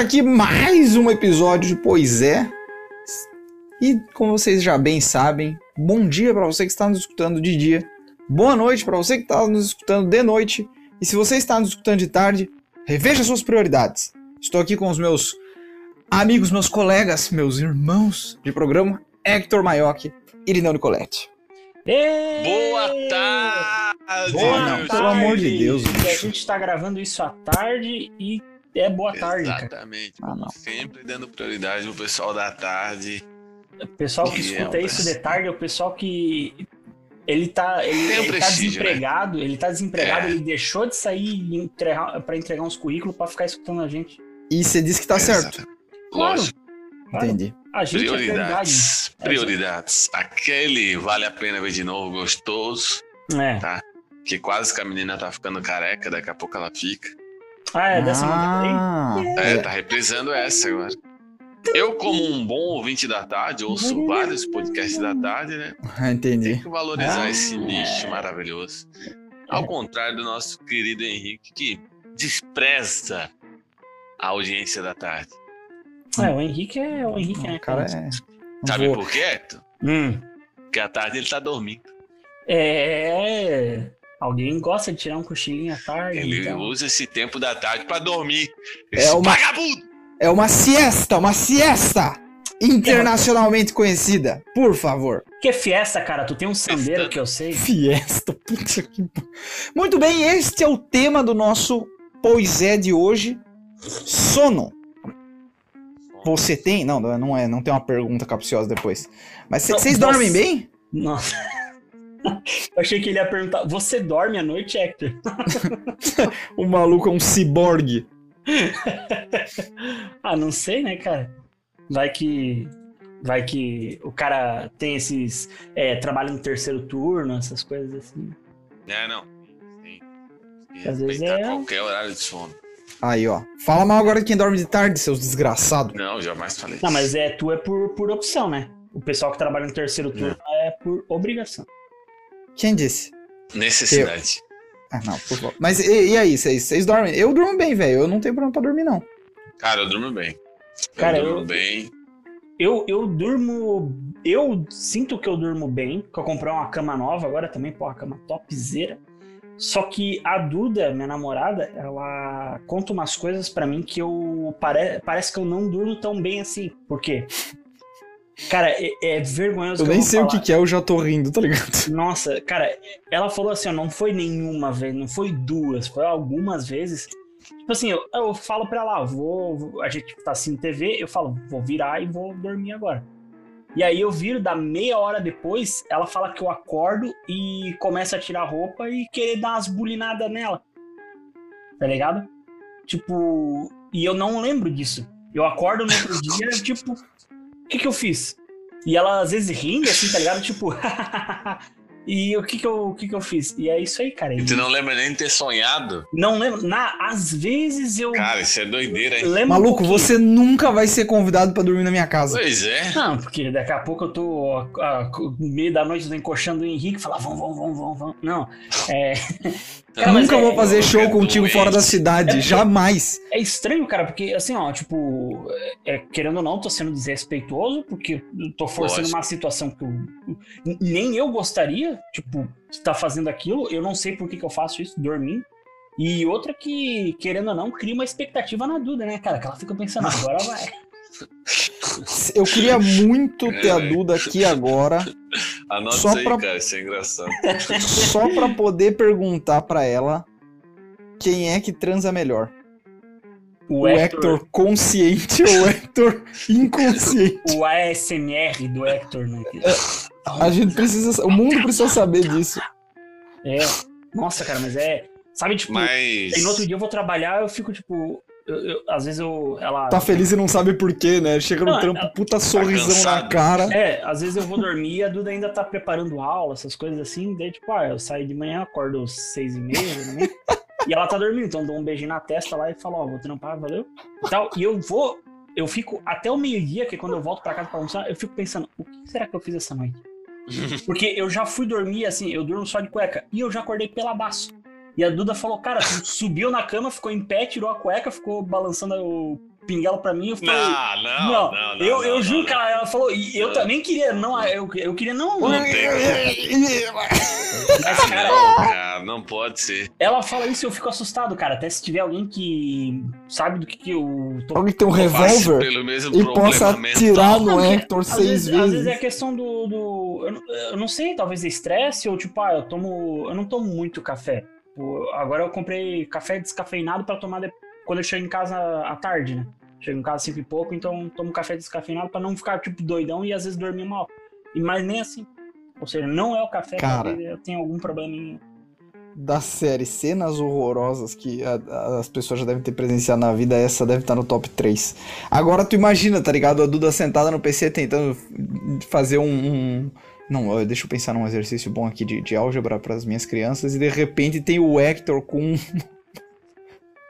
Aqui mais um episódio de Pois é. E como vocês já bem sabem, bom dia para você que está nos escutando de dia. Boa noite para você que está nos escutando de noite. E se você está nos escutando de tarde, reveja suas prioridades. Estou aqui com os meus amigos, meus colegas, meus irmãos de programa, Hector Maioc e Irineu Nicoletti. Ei! Boa tarde! Boa não, tarde! pelo amor de Deus, E a bicho. gente tá gravando isso à tarde e é boa tarde, cara. Exatamente. Ah. Sempre dando prioridade pro pessoal da tarde. O pessoal que Que escuta é, isso de tarde é o pessoal que ele tá, ele, um ele tá prestígio, desempregado, ele tá desempregado, É. ele deixou de sair e entregar, pra entregar uns currículos pra ficar escutando a gente. E você disse que tá certo. Exatamente. Claro. Lógico. Claro. Entendi. A gente é prioridade. Prioridades. Prioridades. Aquele vale a pena ver de novo, gostoso. É. Que quase que a menina tá ficando careca, daqui a pouco ela fica. Ah, é dessa ah, É, tá reprisando essa agora. Eu, como um bom ouvinte da tarde, ouço vários podcasts da tarde, né? entendi. Tem que valorizar Ah. esse nicho maravilhoso. Ao contrário do nosso querido Henrique, que despreza a audiência da tarde. É, o Henrique é o Henrique, né? O cara é. Sabe vou- por quê? Hum. Porque à tarde ele tá dormindo. É. Alguém gosta de tirar um cochilinho à tarde. Ele então. usa esse tempo da tarde pra dormir. É Esse uma- vagabundo! É uma siesta, uma siesta internacionalmente conhecida. Por favor. Que é fiesta, cara? Tu tem um sandeiro que eu sei. Fiesta, puta que. Muito bem, este é o tema do nosso Pois é de hoje. Sono. Você tem? Não, não é, não tem uma pergunta capciosa depois. Mas vocês você- dormem bem? Nossa. Eu achei que ele ia perguntar: Você dorme à noite, Hector? O maluco é um ciborgue. ah, não sei, né, cara? Vai que. Vai que o cara tem esses. É, trabalha no terceiro turno, essas coisas assim. É, não. Sim. Às vezes é- qualquer horário de sono. Aí, ó. Fala mal agora de quem dorme de tarde, seus desgraçados. Não, jamais falei Não, mas é tu é por, por opção, né? O pessoal que trabalha no terceiro turno é por obrigação. Quem disse? Necessidade. Ah, não, por favor. Mas e, e aí, vocês dormem? Eu durmo bem, velho. Eu não tenho problema pra dormir, não. Cara, eu durmo bem. Eu Cara, durmo eu- bem. Eu, eu durmo. Eu sinto que eu durmo bem, que eu comprei uma cama nova agora também, pô, uma cama topzera. Só que a Duda, minha namorada, ela conta umas coisas pra mim que eu. Pare, parece que eu não durmo tão bem assim. Por quê? Cara, é, é vergonhoso Eu nem sei o falar. que, que é, eu já tô rindo, tá ligado? Nossa, cara, ela falou assim, ó, não foi nenhuma vez, não foi duas, foi algumas vezes. Tipo assim, eu, eu falo pra ela, ah, vou, a gente tá assistindo TV, eu falo, vou virar e vou dormir agora. E aí eu viro, da meia hora depois, ela fala que eu acordo e começa a tirar roupa e querer dar umas bulinadas nela. Tá ligado? Tipo, e eu não lembro disso. Eu acordo no outro dia, tipo, o que que eu fiz? E ela às vezes rindo, assim, tá ligado? Tipo, e o que que eu, o que que eu fiz? E é isso aí, cara. E tu não lembra nem de ter sonhado? não lembro. Na, às vezes eu Cara, isso é doideira, hein? lembro. Maluco, você nunca vai ser convidado pra dormir na minha casa. Pois é. Não, porque daqui a pouco eu tô no meio da noite eu tô encoxando o Henrique e falar, vamos, vamos, vamos, vamos, vamos. Não. É, Cara, mas nunca é- vou fazer eu show contigo doente. fora da cidade, jamais. é estranho, cara, porque assim, ó, tipo, é, querendo ou não, tô sendo desrespeitoso, porque eu tô forçando Lógico. uma situação que eu, nem eu gostaria, tipo, de estar fazendo aquilo. Eu não sei por que, que eu faço isso, dormindo. E outra que, querendo ou não, cria uma expectativa na Duda, né, cara? Que ela fica pensando, agora vai. Eu queria muito ter a É. Duda aqui agora, Anota Só aí, pra- cara. Isso é engraçado. só pra poder perguntar pra ela quem é que transa melhor. O, Hector consciente ou o Hector inconsciente. O ASMR do Hector, né? A gente precisa, o mundo precisa saber disso. É. Nossa, cara, mas é. Sabe, tipo, Mas. aí no outro dia eu vou trabalhar, eu fico, tipo. Eu- eu- às vezes eu. Ela. Tá feliz e não sabe por quê, né? Chega no Não, trampo, ela- puta sorrisão na cara. É, às vezes eu vou dormir e a Duda ainda tá preparando aula, essas coisas assim. Daí, tipo, ah, eu saio de manhã, acordo às seis e meia, né? e ela tá dormindo, então eu dou um beijinho na testa lá e falo, ó, vou trampar, valeu. E, tal. e eu vou, eu fico até o meio-dia, que é quando eu volto pra casa pra almoçar, eu fico pensando, o que será que eu fiz essa noite? Porque eu já fui dormir assim, eu durmo só de cueca, e eu já acordei peladaço. E a Duda falou, cara, tu subiu na cama, ficou em pé, tirou a cueca, ficou balançando o pinguela pra mim, eu falei. Não, não, não. não, não eu, eu não, juro não, que ela, ela falou, e eu também queria, não, eu, eu queria não. Não tem Mas, cara, Não, cara, não pode ser. ela fala isso e eu fico assustado, cara. Até se tiver alguém que sabe do que, que eu tô Alguém que tem um revólver e possa atirar no Hector às seis vezes, Às vezes é vezes. questão do. do eu, não- eu não sei, talvez é estresse, ou tipo, ah, eu tomo. Eu não tomo muito café. Tipo, Agora eu comprei café descafeinado pra tomar de- quando eu chego em casa à tarde, né? Chego em casa cinco e pouco, então tomo café descafeinado pra não ficar, tipo, doidão e às vezes dormir mal. E mas nem assim. Ou seja, não é o café, Cara. eu tenha algum probleminha. Da série Cenas Horrorosas que a- a- as pessoas já devem ter presenciado na vida, essa deve estar no top 3. Agora tu imagina, tá ligado? A Duda sentada no PC tentando fazer um. um- Não, deixa eu pensar num exercício bom aqui de, de álgebra para as minhas crianças, e de repente tem o Hector com um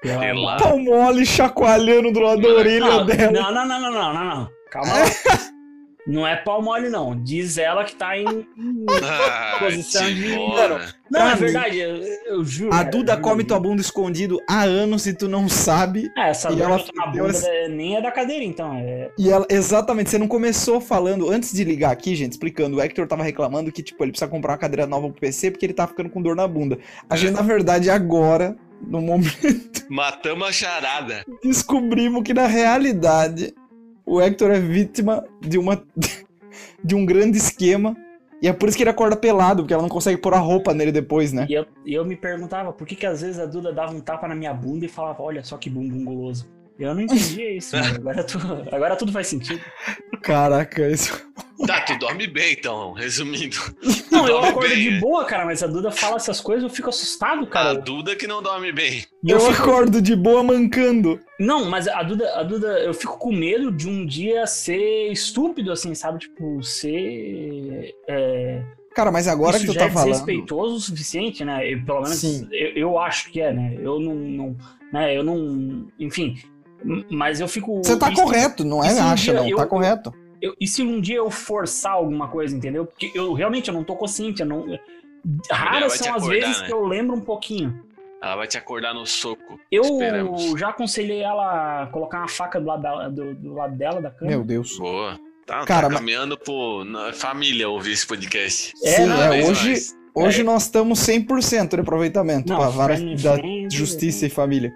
Sei lá. pau mole chacoalhando do lado da orelha Não, dela. não, não, não, não, não, não, não. Calma lá. Não é pau mole, não. Diz ela que tá em. Ah, Posição de- bora. Não, é verdade, eu, eu juro. A cara, Duda come tua bunda escondido há anos e tu não sabe. É, essa E dor ela tô na bunda essa- é- nem é da cadeira, então. É... E ela, exatamente, você não começou falando, antes de ligar aqui, gente, explicando, o Hector tava reclamando que, tipo, ele precisa comprar uma cadeira nova pro PC porque ele tá ficando com dor na bunda. A gente, na verdade, agora, no momento, Matamos a charada. descobrimos que, na realidade, o Hector é vítima de uma... de um grande esquema, e é por isso que ele acorda pelado, porque ela não consegue pôr a roupa nele depois, né? E eu, eu me perguntava por que, que às vezes a Duda dava um tapa na minha bunda e falava, olha só que bumbum goloso. Eu não entendia isso, mas agora, tu- agora tudo faz sentido. Caraca, isso... Tá, tu dorme bem então, resumindo. Não, eu acordo bem, de boa, cara, mas a Duda fala essas coisas eu fico assustado, A cara. Duda que não dorme bem. Eu, eu fico- acordo de boa mancando. Não, mas a Duda, a Duda, eu fico com medo de um dia ser estúpido, assim, sabe? Tipo, ser. É, Cara, mas agora isso que tu já tá é falando... desrespeitoso o suficiente, né? Eu, pelo menos Sim. eu, eu acho que é, né? Eu não, não- né? Eu não, enfim. Mas eu fico. Você tá se- correto, não é acha, dia não, eu- tá correto. Eu- e se um dia eu forçar alguma coisa, entendeu? Porque eu realmente eu não tô consciente, eu não. Raras são as acordar, vezes né? que eu lembro um pouquinho. Ela vai te acordar no soco. Eu Esperamos. já aconselhei ela a colocar uma faca do lado, da- do, do lado dela da cama. Meu Deus. Boa. Tá, Cara, tá mas- caminhando pro na família ouvir esse podcast. É, Sim, não, é, hoje, mais. hoje nós estamos 100% de aproveitamento Não, pra vara da friend, justiça e família.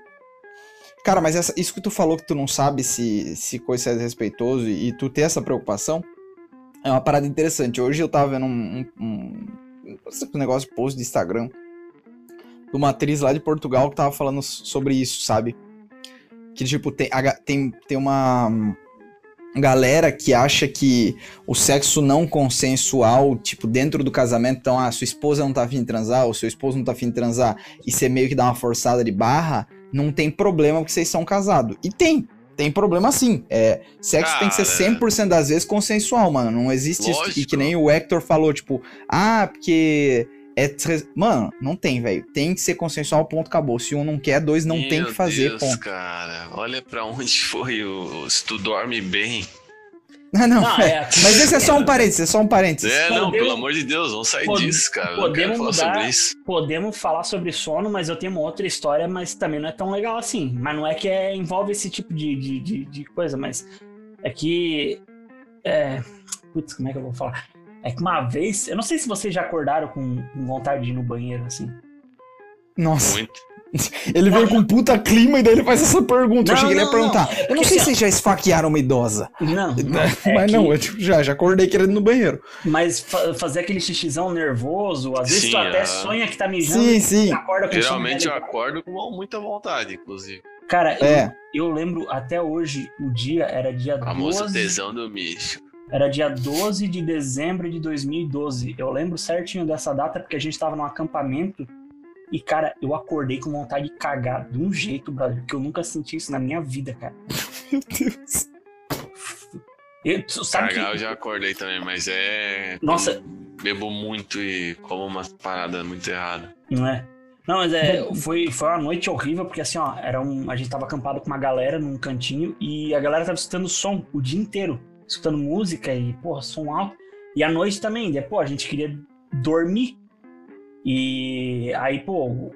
Cara, mas essa- isso que tu falou que tu não sabe se, se coisa é desrespeitoso e, e tu ter essa preocupação é uma parada interessante. Hoje eu tava vendo um, um, um, um negócio de post de Instagram de uma atriz lá de Portugal que tava falando sobre isso, sabe? Que, tipo, tem, a tem, tem uma galera que acha que o sexo não consensual, tipo, dentro do casamento, então, ah, sua esposa não tá afim de transar, ou seu esposo não tá afim de transar, e você meio que dá uma forçada de barra, não tem problema porque vocês são casados. E tem. Tem problema sim. É, sexo tem que ser Cara. 100% das vezes consensual, mano. Não existe isso. E que nem o Hector falou, tipo, ah, porque. É Mano, não tem, velho. Tem que ser consensual, ponto, acabou. Se um não quer, dois não tem Meu que fazer, Deus, ponto. cara. Olha pra onde foi o. Se tu dorme bem. Ah, não. Não, é- Mas esse é só um parênteses, é só um parênteses. É, não, Podemos- pelo amor de Deus, vamos sair Pod- disso, cara. Podemos falar mudar- sobre isso. Podemos falar sobre sono, mas eu tenho uma outra história, mas também não é tão legal assim. Mas não é que é, envolve esse tipo de, de, de, de coisa, mas é que. É, putz, como é que eu vou falar? É que uma vez. Eu não sei se vocês já acordaram com, com vontade de ir no banheiro, assim. Nossa, Muito. ele veio com puta clima e daí ele faz essa pergunta. eu Não, cheguei ele ia não, perguntar. não. Eu não sei se assim, vocês já esfaquearam uma idosa. Não, não Mas é não, que- eu tipo, já, já acordei querendo ir no banheiro. Mas fa- fazer aquele xixizão nervoso, às vezes Sim, tu até aham. sonha que tá mijando Sim, e sim. acorda com Geralmente eu sono. acordo com muita vontade, inclusive. Cara, eu- É. eu, lembro até hoje, o dia era dia A famosa 12. tesão do bicho. Era dia 12 de dezembro de 2012. Eu lembro certinho dessa data porque a gente tava num acampamento e, cara, eu acordei com vontade de cagar de um jeito, brother, que eu nunca senti isso na minha vida, cara. Meu Deus. Eu, sabe Cagar eu que... já acordei também, mas é. Nossa. Bebo muito e como umas paradas muito erradas. Não é? Não, mas é, foi, foi uma noite horrível, porque assim, ó, era um, a gente tava acampado com uma galera num cantinho e a galera tava escutando som o dia inteiro, escutando música e, porra, som alto. E à noite também, daí, pô, a gente queria dormir. E aí, pô,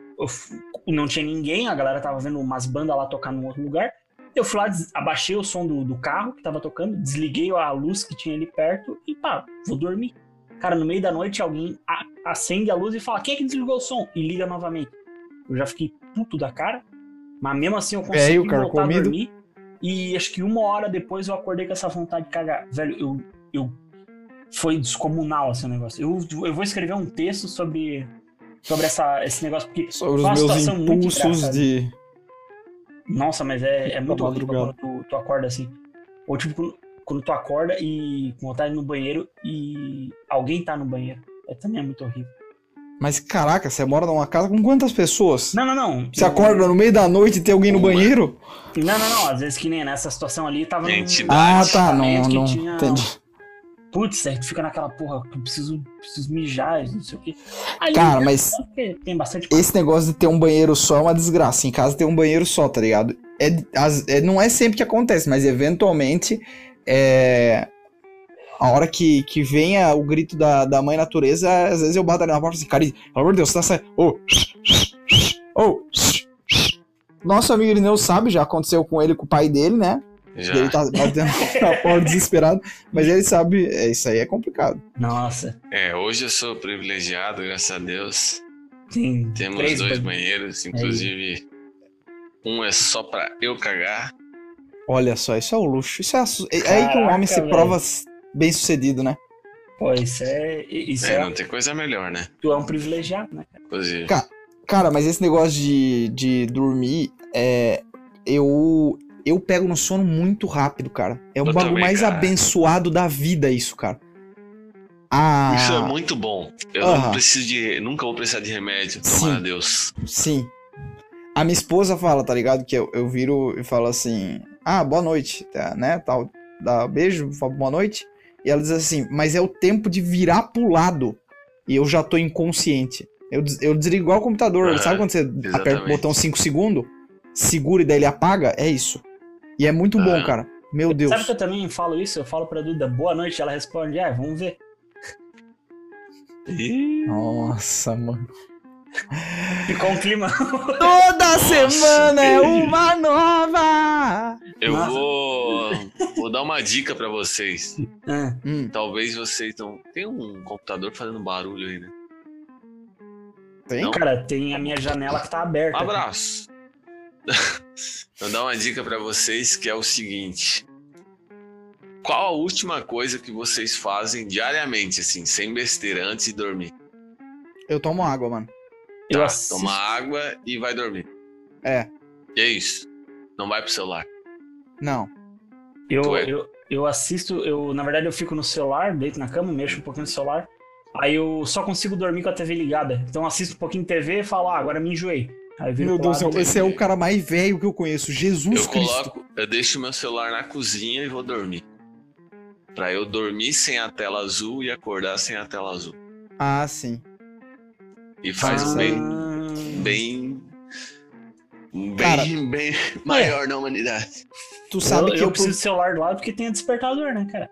não tinha ninguém, a galera tava vendo umas bandas lá tocar num outro lugar. Eu fui lá, abaixei o som do, do carro que tava tocando, desliguei a luz que tinha ali perto e pá, vou dormir. Cara, no meio da noite alguém acende a luz e fala: quem é que desligou o som? E liga novamente. Eu já fiquei puto da cara, mas mesmo assim eu consegui Velho, cara, voltar comido. a dormir. E acho que uma hora depois eu acordei com essa vontade de cagar. Velho, eu. eu foi descomunal esse negócio. Eu, eu vou escrever um texto sobre, sobre essa, esse negócio, porque Sobre os meus impulsos de. Nossa, mas é, é muito horrível quando tu, tu acorda assim. Ou tipo, quando, quando tu acorda e com vontade no banheiro e alguém tá no banheiro. É, também é muito horrível. Mas caraca, você mora numa casa com quantas pessoas? Não, não, não. Você Eu- acorda no meio da noite e tem alguém no Uma. banheiro? Não, não, não. Às vezes que nem nessa situação ali, tava num Entidade. Ah, tá. Não, não. tinha- Entendi. Putz, tu fica naquela porra, eu preciso, preciso mijar, não sei o quê. Aí, Cara, né, mas tem bastante esse negócio de ter um banheiro só é uma desgraça. Em casa tem um banheiro só, tá ligado? É, as- é- não é sempre que acontece, mas eventualmente é. A hora que, que venha o grito da, da mãe natureza, às vezes eu bato ali na porta assim, cara, pelo amor de Deus, você tá saindo. Ô! Ô! Nosso amigo Irineu sabe, já aconteceu com ele, com o pai dele, né? Já. Ele tá batendo na porta desesperado, mas ele sabe, é, isso aí é complicado. Nossa, É, hoje eu sou privilegiado, graças a Deus. tem Temos três dois banheiros. banheiros, inclusive um é só pra eu cagar. Olha só, isso é o luxo. Isso é, a su- é aí que um Caraca, homem se velho. prova bem sucedido, né? Pô, isso é. Isso É, é. não tem coisa melhor, né? Tu é um privilegiado, né? cara? Inclusive. Ca- Cara, mas esse negócio de, de dormir, é, eu, eu pego no sono muito rápido, cara. É o Eu bagulho também, mais cara. abençoado da vida, isso, cara. Ah, Isso é muito bom. Eu Aham. não preciso de. Nunca vou precisar de remédio. Tomara a Deus. sim. A minha esposa fala, tá ligado? Que eu, eu viro e falo assim, ah, boa noite, tá, né, tal. Dá beijo, falo boa noite. E ela diz assim, mas é o tempo de virar pro lado. E eu já tô inconsciente. Eu, eu desligo igual o computador. Aham, Sabe quando você aperta o exatamente. botão 5 segundos? Segura e daí ele apaga? É isso. E é muito bom, Aham. cara. Meu Deus. Sabe que eu também falo isso? Eu falo pra Duda, boa noite, ela responde, é, vamos ver. Nossa, mano. Ficou um clima. Toda Nossa, semana é uma nova! Eu Nossa. vou. Vou dar uma dica pra vocês. Ah, Hum, Talvez vocês não. Tem um computador fazendo barulho aí, né? tem? Não? cara, tem a minha janela que tá aberta. Um abraço. Vou dar uma dica pra vocês que é o seguinte. Qual a última coisa que vocês fazem diariamente, assim, sem besteira, antes de dormir? Eu tomo água, mano. Eu Tá, toma água e vai dormir. É, E é isso. Não vai pro celular. não. Eu, é? eu, eu assisto, eu, na verdade, eu fico no celular, deito na cama, mexo um pouquinho no celular. Aí eu só consigo dormir com a TV ligada. Então eu assisto um pouquinho de TV e falo, ah, agora me enjoei. Meu Deus do céu, esse é o cara mais velho que eu conheço. Jesus eu Cristo. coloco, eu deixo meu celular na cozinha e vou dormir. Pra eu dormir sem a tela azul e acordar sem a tela azul. Ah, sim. E faz Ah, um bem, bem, bem, Cara, bem maior na humanidade. Tu sabe eu, que eu eu, preciso do celular do lado porque tem despertador, né, cara?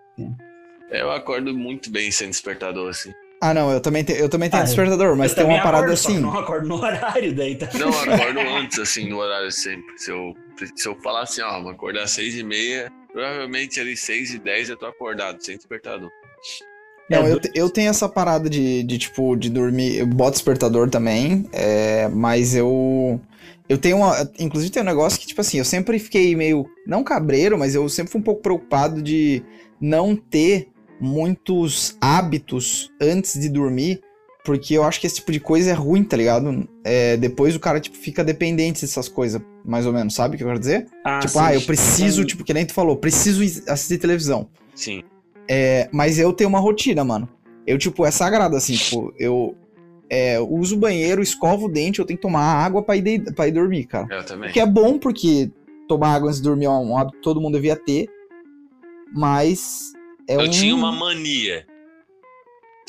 Eu acordo muito bem sem despertador, assim. Ah, não, eu também, te- eu também tenho Ah, eu- despertador, mas Eu tem uma parada acordo, só que assim. Não acordo no horário daí, tá? Não, eu acordo antes, assim, no horário sempre. Se eu, se eu falar assim, ó, vou acordar às seis e meia, provavelmente ali seis e dez eu tô acordado, sem despertador. Não, É, eu, te- eu tenho essa parada de, de, tipo, de dormir. Eu boto despertador também, é, mas eu. Eu tenho uma. Inclusive tem um negócio que, tipo assim, eu sempre fiquei meio. Não cabreiro, mas eu sempre fui um pouco preocupado de não ter muitos hábitos antes de dormir. Porque eu acho que esse tipo de coisa é ruim, tá ligado? É, depois o cara, tipo, fica dependente dessas coisas, mais ou menos, sabe o que eu quero dizer? Ah, tipo, sim. ah, eu preciso, tipo, que nem tu falou, preciso assistir televisão. Sim. É, mas eu tenho uma rotina, mano. Eu, tipo, é sagrado, assim, tipo, eu é, uso o banheiro, escovo o dente, eu tenho que tomar água pra ir, de- pra ir dormir, cara. Eu também. O que é bom, porque tomar água antes de dormir é um hábito que todo mundo devia ter, mas é eu um... tinha uma mania.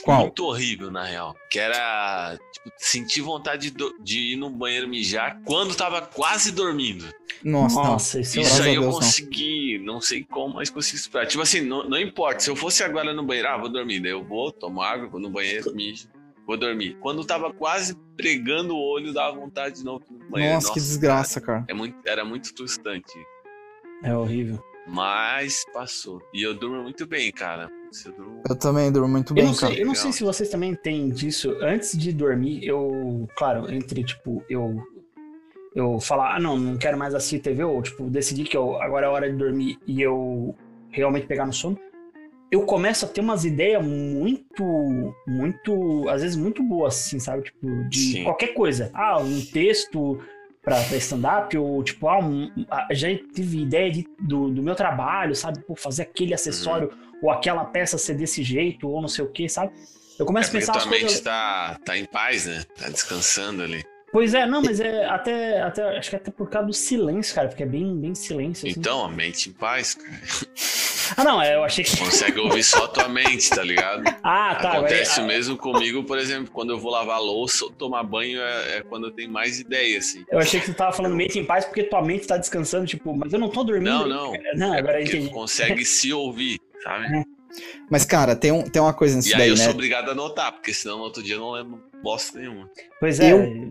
Qual? Muito horrível, na real. Que era, tipo, sentir vontade de, do- de ir no banheiro mijar quando tava quase dormindo. Nossa, não. Nossa, isso é Isso aí eu Deus, não. consegui, não. sei como, mas consegui superar. Tipo assim, não, não importa. Se eu fosse agora no banheiro, ah, vou dormir. Daí eu vou, tomo água, vou no banheiro, mijo, vou dormir. Quando tava quase pregando o olho, dava vontade de novo ir no banheiro. Nossa, que desgraça, cara. É muito, era muito frustrante. É horrível. Mas passou. E eu durmo muito bem, cara. Eu, durmo... eu também durmo muito eu bem, não cara. sei, eu não sei se vocês também têm disso. Antes de dormir, eu. Claro, entre, tipo, eu. Eu falar, ah, não, não quero mais assistir TV, ou, tipo, decidir que eu, agora é hora de dormir e eu realmente pegar no sono. Eu começo a ter umas ideias muito, muito, às vezes muito boas, assim, sabe? Tipo, de Sim. qualquer coisa. Ah, um texto pra, pra stand-up, ou tipo, ah, um, já tive ideia de, do, do meu trabalho, sabe? Pô, fazer aquele acessório, ou aquela peça ser desse jeito, ou não sei o que, sabe? Eu É começo a porque pensar tua mente coisas. tá, tá em paz, né? Tá descansando ali. Pois é, não, mas é até, até. Acho que até por causa do silêncio, cara, porque é bem, bem silêncio. Assim. Então, a mente em paz, cara. Ah, não, é, eu achei que. Consegue ouvir só a tua mente, tá ligado? Ah, tá. Acontece ah, o mesmo comigo, por exemplo, quando eu vou lavar louça ou tomar banho, é, é quando eu tenho mais ideia, assim. Eu achei que tu tava falando mente em paz porque tua mente tá descansando, tipo, mas eu não tô dormindo. Não, não. Não, É agora eu entendi. consegue se ouvir, sabe? Mas, cara, tem, um, tem uma coisa nisso E aí daí, eu né? sou obrigado a anotar, porque senão no outro dia eu não lembro bosta nenhuma. Pois é. Eu-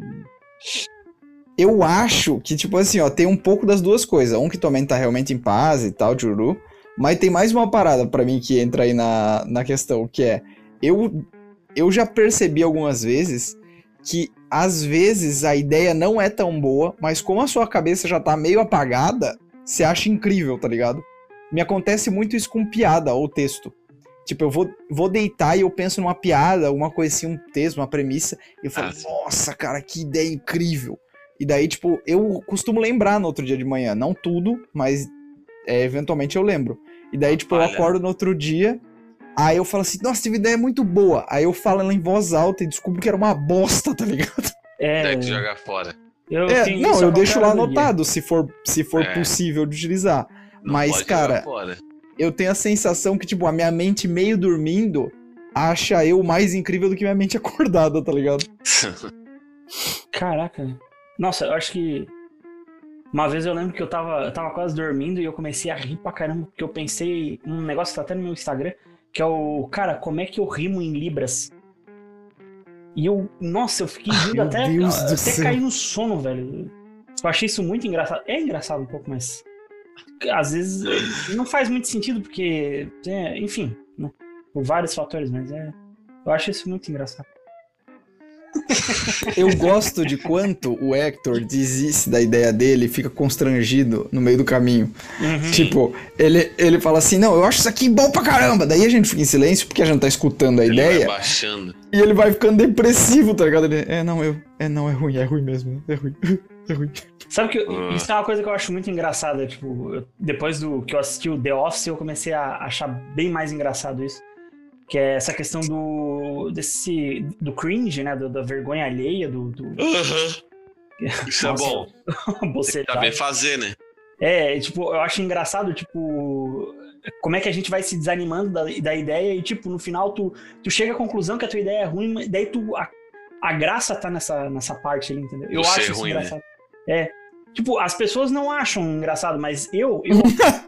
Eu acho que, tipo assim, ó, tem um pouco das duas coisas. Um que tua mente tá realmente em paz e tal, juru. Mas tem mais uma parada pra mim que entra aí na, na questão, que é... Eu, eu já percebi algumas vezes que, às vezes, a ideia não é tão boa, mas como a sua cabeça já tá meio apagada, você acha incrível, tá ligado? Me acontece muito isso com piada ou texto. Tipo, eu vou, vou deitar e eu penso numa piada, alguma coisa assim, um texto, uma premissa, e eu falo, Ah, nossa, cara, que ideia incrível. E daí, tipo, eu costumo lembrar no outro dia de manhã. Não tudo, mas é, eventualmente eu lembro. E daí, tipo, eu acordo no outro dia, aí eu falo assim, nossa, tive ideia muito boa. Aí eu falo ela em voz alta e descubro que era uma bosta, tá ligado? É, Daí tu joga fora. eu É, tenho não, eu deixo lá anotado, se for, se for É. possível de utilizar. Não Mas, cara, jogar eu tenho a sensação que, tipo, a minha mente meio dormindo acha eu mais incrível do que minha mente acordada, tá ligado? Caraca. Nossa, eu acho que. Uma vez eu lembro que eu tava, eu tava quase dormindo e eu comecei a rir pra caramba, porque eu pensei um negócio que tá até no meu Instagram, que é o. Cara, como é que eu rimo em Libras? E eu. Nossa, eu fiquei rindo até, até céu. cair no sono, velho. Eu achei isso muito engraçado. É engraçado um pouco, mas. Às vezes não faz muito sentido, porque. é, enfim, né? Por vários fatores, mas é. Eu acho isso muito engraçado. Eu gosto de quanto o Hector desiste da ideia dele e fica constrangido no meio do caminho. Uhum. Tipo, ele, ele fala assim, não, eu acho isso aqui bom pra caramba. Daí a gente fica em silêncio porque a gente tá escutando a Ele ideia vai baixando. e ele vai ficando depressivo, tá ligado? Ele, é, não, eu, é, não, é ruim, é ruim mesmo, é ruim, é ruim. Sabe que eu- Ah. isso é uma coisa que eu acho muito engraçada, tipo, eu- depois do que eu assisti o The Office, eu comecei a achar bem mais engraçado isso. Que é essa questão do desse do cringe, né, do- da vergonha alheia, do, do Isso é bom. você Saber fazer, né? É, tipo, eu acho engraçado, tipo, como é que a gente vai se desanimando da, da ideia e, tipo, no final tu, tu chega à conclusão que a tua ideia é ruim, mas daí tu. A, a graça tá nessa, nessa parte ali, entendeu? Eu ser acho isso ruim, né? engraçado. É. Tipo, as pessoas não acham engraçado, mas eu. eu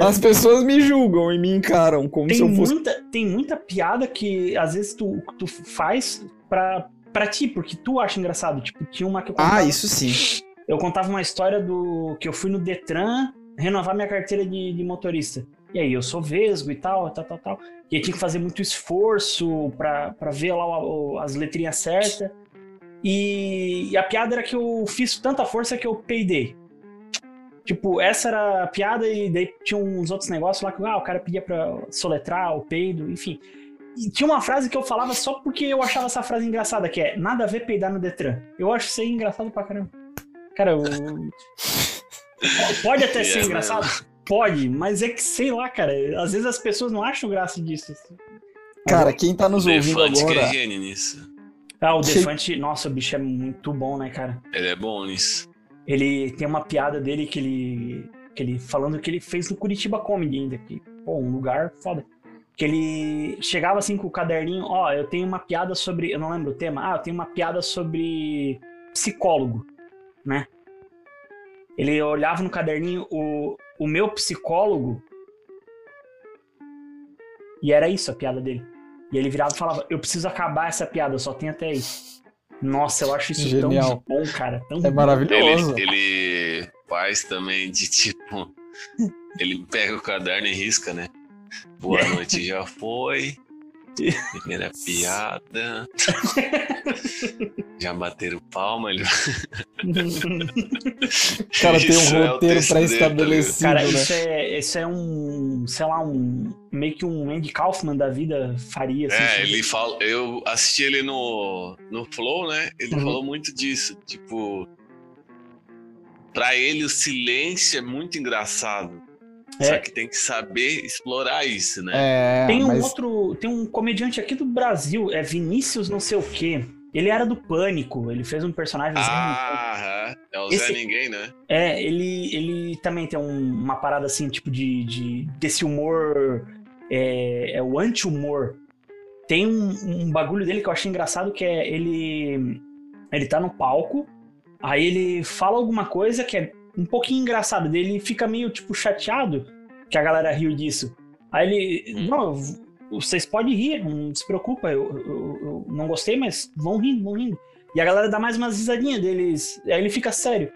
As pessoas me julgam e me encaram como se tem, eu fosse. muita, tem muita piada que às vezes tu, tu faz pra, pra ti, porque tu acha engraçado. Tipo, tinha uma que eu contava. Ah, isso sim. eu contava uma história do que eu fui no Detran renovar minha carteira de, de motorista. E aí, eu sou vesgo e tal, tal, tal, tal. E aí tinha que fazer muito esforço pra, pra ver lá o- as letrinhas certas. E, e a piada era que eu fiz tanta força que eu peidei. Tipo, essa era a piada e daí tinha uns outros negócios lá que ah, o cara pedia pra soletrar o peido, enfim. E tinha uma frase que eu falava só porque eu achava essa frase engraçada, que é nada a ver peidar no Detran. Eu acho isso aí engraçado pra caramba. Cara, eu... Pode até ser engraçado? Pode, mas é que sei lá, cara. Às vezes as pessoas não acham graça disso. assim. Cara, quem tá nos ouvindo Defante que é agora. gênio nisso. Ah, o Defante, nossa, o bicho é muito bom, né, cara? Ele é bom nisso. Ele tem uma piada dele que ele. que ele. falando que ele fez no Curitiba Comedy ainda. Que, pô, um lugar foda. Que ele chegava assim com o caderninho, ó, eu tenho uma piada sobre. Eu não lembro o tema. Ah, eu tenho uma piada sobre psicólogo, né? Ele olhava no caderninho o, o meu psicólogo. E era isso a piada dele. E ele virava e falava, eu preciso acabar essa piada, eu só tenho até aí. Nossa, eu acho isso Genial. tão bom, cara. Tão É maravilhoso. Ele, ele faz também de tipo. Ele pega o caderno e risca, né? Boa noite já foi. Primeira piada. Já bateram palma. Ele... Cara, tem um Isso é roteiro pré-estabelecido, Cara, né? isso é, isso é um, sei lá, um meio que um Andy Kaufman da vida faria. Assim, É, sabe? ele fala. Eu assisti ele no, no Flow, né? Ele Uhum. falou muito disso. Tipo. Pra ele, o silêncio é muito engraçado. É. Só que tem que saber explorar isso, né? É, Tem um mas outro, tem um comediante aqui do Brasil, é Vinícius não sei o quê. Ele era do Pânico, ele fez um personagem. Ah, aham. é o Zé Esse- Ninguém, né? É, ele, ele também tem um- uma parada assim, tipo de, de desse humor, é, é o anti-humor. Tem um, um bagulho dele que eu achei engraçado que é ele, ele tá no palco, aí ele fala alguma coisa que é um pouquinho engraçado, daí ele fica meio tipo chateado que a galera riu disso. Aí ele, Hum. não, vocês podem rir, não se preocupa, eu, eu- eu não gostei, mas vão rindo, vão rindo. E a galera dá mais umas risadinhas deles, aí ele fica sério.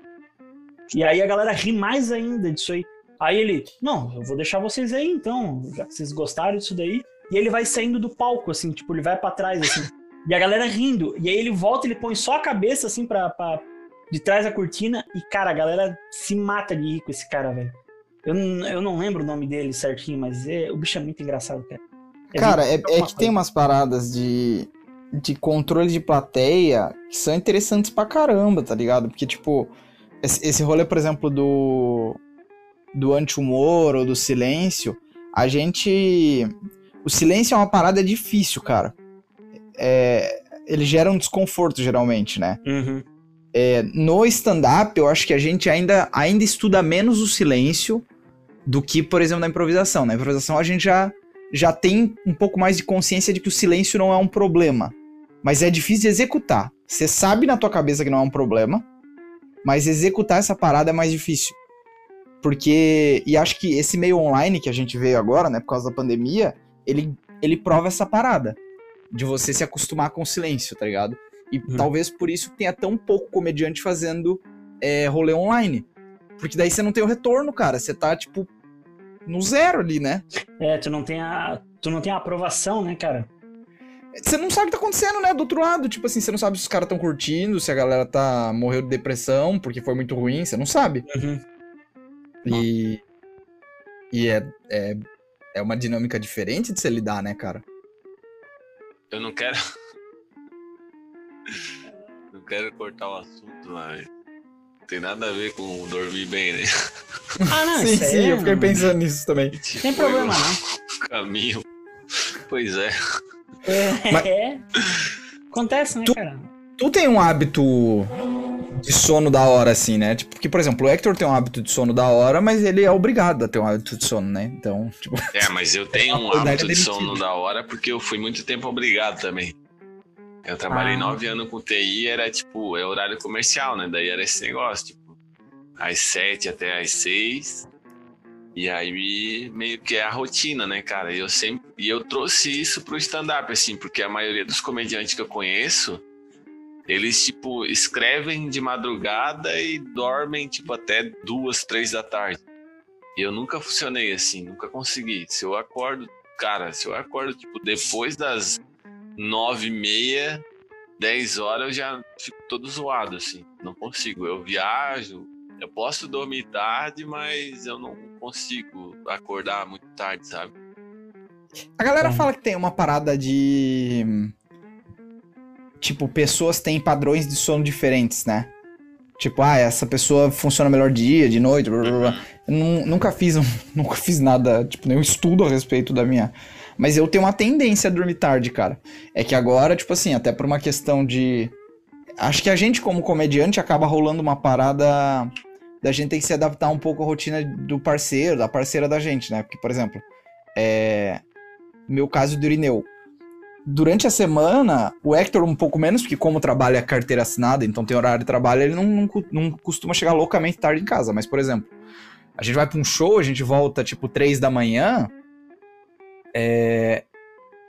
E aí a galera ri mais ainda disso aí. Aí ele, não, eu vou deixar vocês aí então, já que vocês gostaram disso daí. E ele vai saindo do palco, assim, tipo, ele vai pra trás, assim. e a galera rindo. E aí ele volta, ele põe só a cabeça, assim, pra, pra, de trás da cortina. E, cara, a galera se mata de rir com esse cara, velho. Eu, eu não lembro o nome dele certinho, mas é, o bicho é muito engraçado, cara. Cara, é, é que tem umas paradas de, de controle de plateia que são interessantes pra caramba, tá ligado? Porque, tipo, esse, esse rolê, por exemplo, do, do anti-humor ou do silêncio, a gente. O silêncio é uma parada difícil, cara. É, ele gera um desconforto, geralmente, né? Uhum. É, no stand-up, eu acho que a gente ainda, ainda estuda menos o silêncio do que, por exemplo, na improvisação. Na improvisação, a gente já, já tem um pouco mais de consciência de que o silêncio não é um problema. Mas é difícil de executar. Você sabe na tua cabeça que não é um problema, mas executar essa parada é mais difícil. Porque, e acho que esse meio online que a gente veio agora, né, por causa da pandemia, ele, ele prova essa parada. De você se acostumar com o silêncio, tá ligado? E Uhum. talvez por isso tenha tão pouco comediante fazendo é, rolê online. Porque daí você não tem o retorno, cara. Você tá, tipo, no zero ali, né? É, tu não tem a. Tu não tem a aprovação, né, cara? Você não sabe o que tá acontecendo, né? Do outro lado. Tipo assim, você não sabe se os caras estão curtindo, se a galera tá morreu de depressão porque foi muito ruim. Você não sabe. Uhum. E. E é, é, é uma dinâmica diferente de se lidar, né, cara? Eu não quero. não quero cortar o assunto, mas. Não tem nada a ver com dormir bem, né? Ah, não, sim, sim, é eu fiquei pensando nisso também. Tipo, Tem problema, não. Caminho. Pois é. É. Mas- é. Acontece, né, Tu- cara? Tu tem um hábito de sono da hora, assim, né? Tipo, porque, por exemplo, o Hector tem um hábito de sono da hora, mas ele é obrigado a ter um hábito de sono, né? Então, tipo. É, mas eu tenho um hábito é de sono da hora porque eu fui muito tempo obrigado também. Eu trabalhei Ah. nove anos com TI, era tipo, é horário comercial, né? Daí era esse negócio, tipo, às sete até às seis. E aí meio que é a rotina, né, cara? E eu sempre. E eu trouxe isso pro stand-up, assim, porque a maioria dos comediantes que eu conheço, eles, tipo, escrevem de madrugada e dormem, tipo, até duas, três da tarde. E eu nunca funcionei assim, nunca consegui. Se eu acordo, cara, se eu acordo, tipo, depois das nove e meia, dez horas, eu já fico todo zoado, assim. Não consigo. Eu viajo, eu posso dormir tarde, mas eu não consigo acordar muito tarde, sabe? A galera É. fala que tem uma parada de. Tipo, pessoas têm padrões de sono diferentes, né? Tipo, ah, essa pessoa funciona melhor dia, de noite, blá, blá, blá. Eu nu- nunca fiz um, nunca fiz nada, tipo, nenhum estudo a respeito da minha. Mas eu tenho uma tendência a dormir tarde, cara. É que agora, tipo assim, até por uma questão de. Acho que a gente, como comediante, acaba rolando uma parada da gente ter que se adaptar um pouco à rotina do parceiro, da parceira da gente, né? Porque, por exemplo, é. Meu caso do Irineu. Durante a semana, o Hector um pouco menos, porque como trabalha carteira assinada, então tem horário de trabalho, ele não, não, não costuma chegar loucamente tarde em casa. Mas, por exemplo, a gente vai pra um show, a gente volta tipo 3 da manhã. É...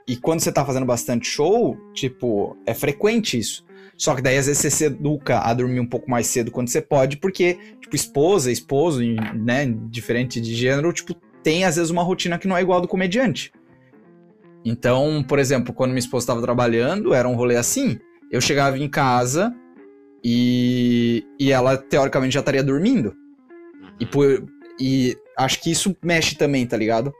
E quando você tá fazendo bastante show, tipo, é frequente isso. Só que daí às vezes você se educa a dormir um pouco mais cedo quando você pode, porque, tipo, esposa, esposo, né, diferente de gênero, tipo, tem às vezes uma rotina que não é igual do comediante. Então, por exemplo, quando minha esposa estava trabalhando, era um rolê assim. Eu chegava em casa e, e ela, teoricamente, já estaria dormindo. E, por, e acho que isso mexe também, tá ligado?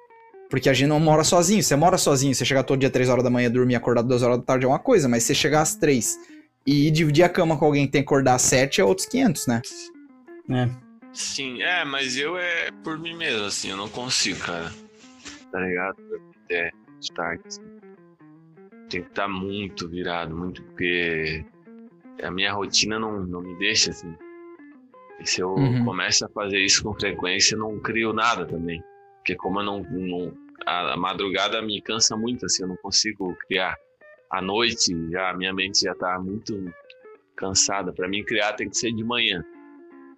Porque a gente não mora sozinho. Você mora sozinho, você chegar todo dia 3 horas da manhã, dormir acordado 2 horas da tarde é uma coisa, mas você chegar às 3 e dividir a cama com alguém que tem que acordar às 7 é outros 500, né? É. Sim, é, mas eu é por mim mesmo, assim, eu não consigo, cara. Tá ligado? É, tarde, assim. Tem que estar tá muito virado, muito, porque a minha rotina não, não me deixa, assim. E se eu uhum. começo a fazer isso com frequência, eu não crio nada também. Porque como eu não, não a, a madrugada me cansa muito, assim, eu não consigo criar. À noite, já a minha mente já tá muito cansada. Para mim, criar tem que ser de manhã.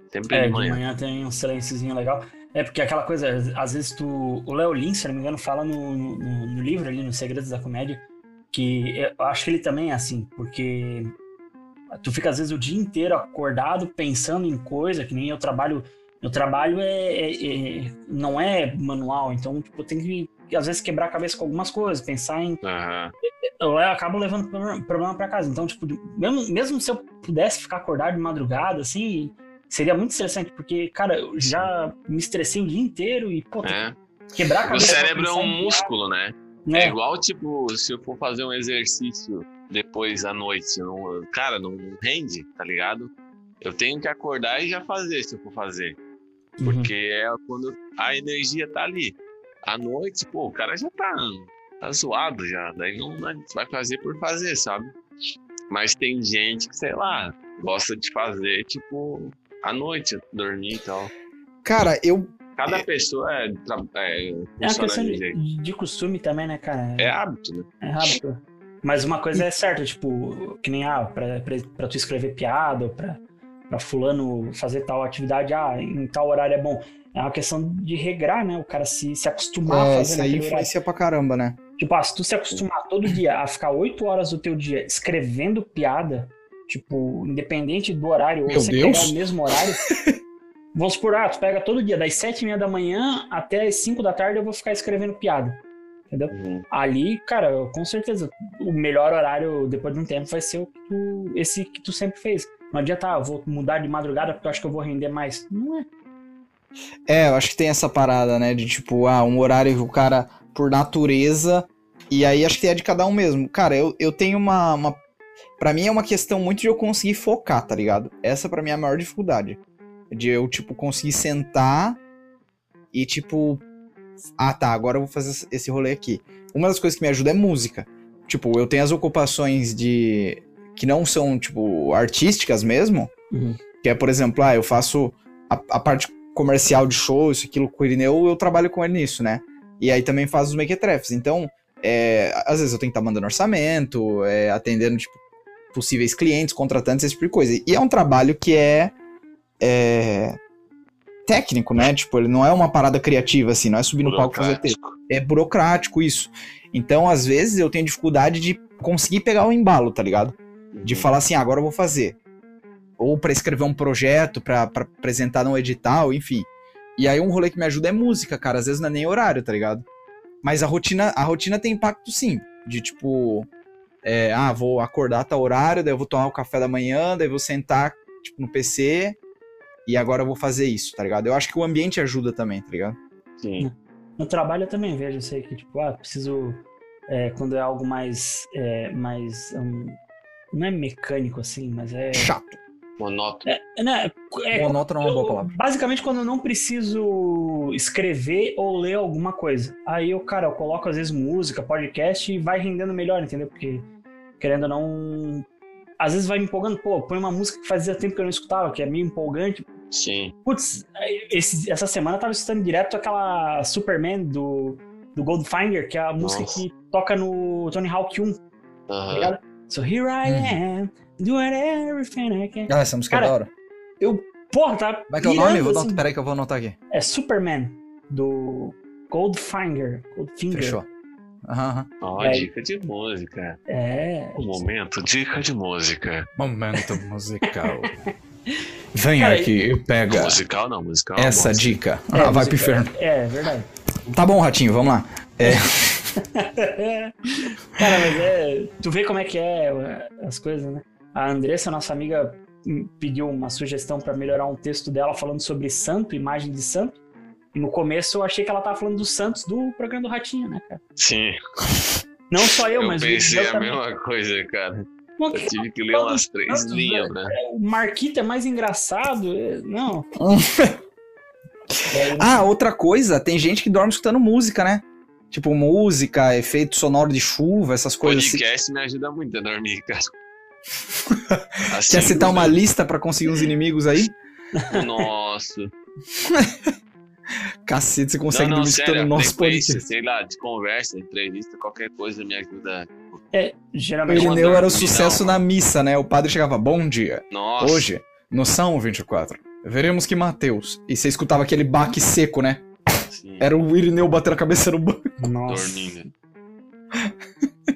Sempre é, de manhã. de manhã tem um silênciozinho legal. É porque aquela coisa, às vezes tu. O Léo Lins, se não me engano, fala no, no, no, livro ali, nos Segredos da Comédia, que eu acho que ele também é assim, porque tu fica às vezes o dia inteiro acordado pensando em coisa, que nem eu trabalho. Meu trabalho é, é, é não é manual, então tipo, eu tenho que às vezes quebrar a cabeça com algumas coisas, pensar em. Uhum. Eu acabo levando problema para casa. Então, tipo, mesmo, mesmo se eu pudesse ficar acordado de madrugada, assim, seria muito estressante, porque, cara, eu já me estressei o dia inteiro e, pô, é. quebrar a cabeça. O cérebro é um músculo, né? É. é. igual, tipo, se eu for fazer um exercício depois à noite, não, cara, não, não rende, tá ligado? Eu tenho que acordar e já fazer se eu for fazer. Uhum. Porque uhum. é quando a energia tá ali. À noite, pô, o cara já tá, tá zoado já. Daí não, não vai fazer por fazer, sabe? Mas tem gente que, sei lá, gosta de fazer, tipo, à noite, dormir e tal. Cara, eu. Cada é... pessoa é. É, é uma questão de, de, costume também, né, cara? É hábito, né? É hábito. Mas uma coisa é certa, tipo, que nem, ah, pra, pra, pra tu escrever piada, ou pra, pra fulano fazer tal atividade, ah, em tal horário é bom. É uma questão de regrar, né? O cara se, se acostumar é, a fazer isso aí influencia pra caramba, né? Tipo, ah, se tu se acostumar todo dia a ficar oito horas do teu dia escrevendo piada, Tipo, independente do horário, Meu ou você Deus. pegar o mesmo horário. vamos supor, ah, tu pega todo dia, das sete e meia da manhã até as cinco da tarde eu vou ficar escrevendo piada. Entendeu? Uhum. Ali, cara, com certeza, o melhor horário depois de um tempo vai ser o que tu, esse que tu sempre fez. Não adianta, ah, vou mudar de madrugada porque eu acho que eu vou render mais. Não é. É, eu acho que tem essa parada, né? De tipo, ah, um horário que o cara, por natureza. E aí acho que é de cada um mesmo. Cara, eu, eu tenho uma, uma para mim é uma questão muito de eu conseguir focar, tá ligado? Essa para mim é a maior dificuldade. De eu, tipo, conseguir sentar e, tipo, ah, tá, agora eu vou fazer esse rolê aqui. Uma das coisas que me ajuda é música. Tipo, eu tenho as ocupações de. que não são, tipo, artísticas mesmo. Uhum. Que é, por exemplo, ah, eu faço a, a parte comercial de show, isso, aquilo com o Irineu, eu trabalho com ele nisso, né? E aí também faço os mequetrefes. Então, é, às vezes eu tenho que estar tá mandando orçamento, é, atendendo, tipo, possíveis clientes, contratantes, esse tipo de coisa. E é um trabalho que é, é técnico, né? Tipo, ele não é uma parada criativa, assim, não é subir no palco e fazer texto. É burocrático isso. Então, às vezes, eu tenho dificuldade de conseguir pegar o embalo, tá ligado? De uhum. falar assim, ah, agora eu vou fazer. Ou para escrever um projeto, para apresentar no edital, enfim. E aí um rolê que me ajuda é música, cara. Às vezes não é nem horário, tá ligado? Mas a rotina, a rotina tem impacto sim. De tipo, é, ah, vou acordar tal horário, daí eu vou tomar o café da manhã, daí eu vou sentar, tipo, no PC e agora eu vou fazer isso, tá ligado? Eu acho que o ambiente ajuda também, tá ligado? Sim. No trabalho eu também vejo, eu sei que, tipo, ah, preciso, é, quando é algo mais, é, mais, um, não é mecânico assim, mas é... Chato. Monótono. É, né, é, Monótono é uma boa palavra. Basicamente, quando eu não preciso escrever ou ler alguma coisa. Aí eu, cara, eu coloco às vezes música, podcast e vai rendendo melhor, entendeu? Porque querendo ou não. Às vezes vai me empolgando, pô, põe uma música que fazia tempo que eu não escutava, que é meio empolgante. Sim. Putz, esse, essa semana eu tava escutando direto aquela Superman do, do Goldfinger, que é a Nossa. música que toca no Tony Hawk 1. Tá So here I uhum. am, doing everything I can. Ah, essa música Cara, é da hora. Eu, porra, tá. Vai que é o nome? Vou assim, peraí que eu vou anotar aqui. É Superman, do Goldfinger. Goldfinger. Fechou. Aham. Ó, É. dica de música. É. Um momento, dica de música. Momento musical. Vem Cara, aqui e pega Musical não, musical. essa música. dica. É, Ah, vai pro inferno. É, é verdade. Tá bom, Ratinho, vamos lá. É, Cara, mas é. Tu vê como é que é uh, as coisas, né? A Andressa, nossa amiga, hum, pediu uma sugestão pra melhorar um texto dela falando sobre santo, imagem de santo. E no começo eu achei que ela tava falando dos santos do programa do Ratinho, né, cara? Sim, Não só eu, eu, mas o pensei a também. mesma coisa, cara. Não, Eu tive que ler Fala umas três santos, linhas, né? né? O Marquito é mais engraçado. é- Não. É, Ah, outra coisa, tem gente que dorme escutando música, né? Tipo, música, efeito sonoro de chuva, essas coisas assim. Podcast me ajuda muito a dormir, cara. Assim, Quer citar uma lista pra conseguir uns inimigos aí? Nossa. Cacete, você consegue não, não, dormir sério, escutando a o nosso podcast. sei lá, de conversa, entrevista, qualquer coisa me ajuda. é, O geralmente. Ele- Irineu era o sucesso não. na missa, né? O padre chegava, bom dia. Nossa. Hoje, no São 24, veremos que Mateus. E você escutava aquele baque seco, né? Sim, Era o Irineu batendo a cabeça no banco. Nossa. dormindo.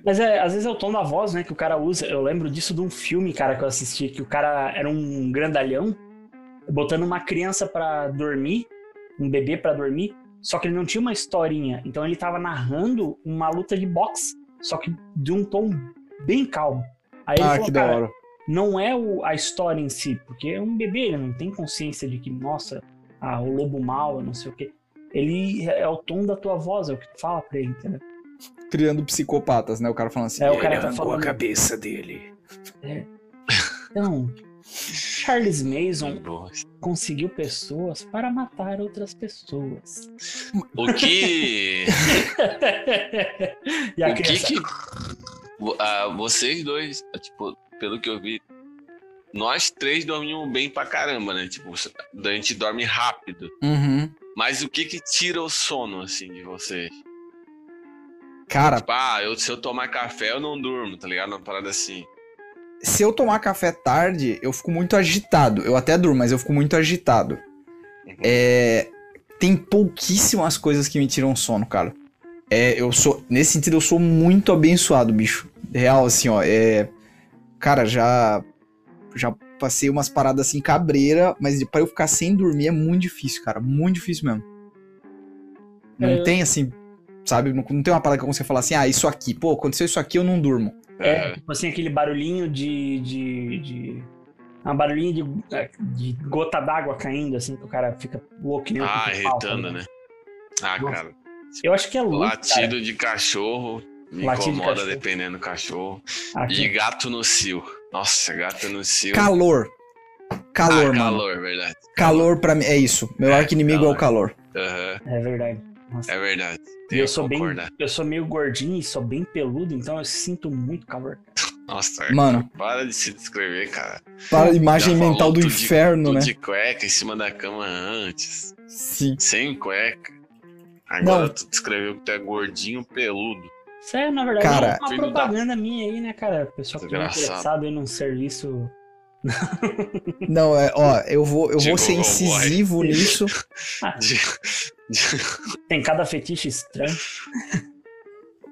Mas é, às vezes é o tom da voz, né, que o cara usa. Eu lembro disso de um filme, cara, que eu assisti, que o cara era um grandalhão, botando uma criança pra dormir, um bebê pra dormir, só que ele não tinha uma historinha. Então ele tava narrando uma luta de boxe, só que de um tom bem calmo. Aí ele Ah, falou, que da hora. não é o- a história em si, porque é um bebê, ele não tem consciência de que, nossa, ah, o lobo mal, não sei o quê. Ele é o tom da tua voz, é o que tu fala pra ele, entendeu? Criando psicopatas, né? O cara falando assim. É, o cara "Ele tá falando- a cabeça dele. Então, Charles Mason conseguiu pessoas para matar outras pessoas. O que. e a o que criança, que. vo- ah, vocês dois, tipo, pelo que eu vi, nós três dormimos bem pra caramba, né? Tipo, a gente dorme rápido. Uhum. Mas o que que tira o sono, assim, de vocês? Cara, Tipo, ah, eu, se eu tomar café, eu não durmo, tá ligado? Uma parada assim. se eu tomar café tarde, eu fico muito agitado. Eu até durmo, mas eu fico muito agitado. Uhum. É, tem pouquíssimas coisas que me tiram sono, cara. É, eu sou, nesse sentido, eu sou muito abençoado, bicho. Real, assim, ó. É, cara, já, já passei umas paradas assim cabreira, mas pra eu ficar sem dormir é muito difícil, cara. Muito difícil mesmo. Não É, tem assim, sabe? Não, não tem uma parada que você falar assim, ah, isso aqui, pô, aconteceu isso aqui, eu não durmo. é, tipo assim, aquele barulhinho de. de, de um barulhinho de, de gota d'água caindo, assim, que o cara fica louco. que nem o Ah, pica-pau, irritando, tá né? Ah, Nossa. cara. Eu acho que é louco. Latido de cachorro me Latido de incomoda cachorro. dependendo do cachorro. Cara. E Aqui, gato no cio. Nossa, gato no cio. Calor. Calor, ah, mano. calor, verdade. Calor pra mim, é isso. Meu É, arqui-inimigo é o calor. Aham, é verdade. Nossa. é verdade. Eu sou bem, eu sou meio gordinho e sou bem peludo, então eu sinto muito calor. Nossa, Mano, para de se descrever, cara. para a imagem Já mental do de- inferno, Tô né? de cueca em cima da cama antes. Sim. Sem cueca. Agora Não. tu descreveu que tu é gordinho peludo. Isso é, na verdade, Cara- uma Filho da- propaganda minha aí, né, cara? Pessoal que tá interessado aí num serviço. Não, é, ó, eu vou, eu vou ser Boy. incisivo nisso, De- de- Tem cada fetiche estranho.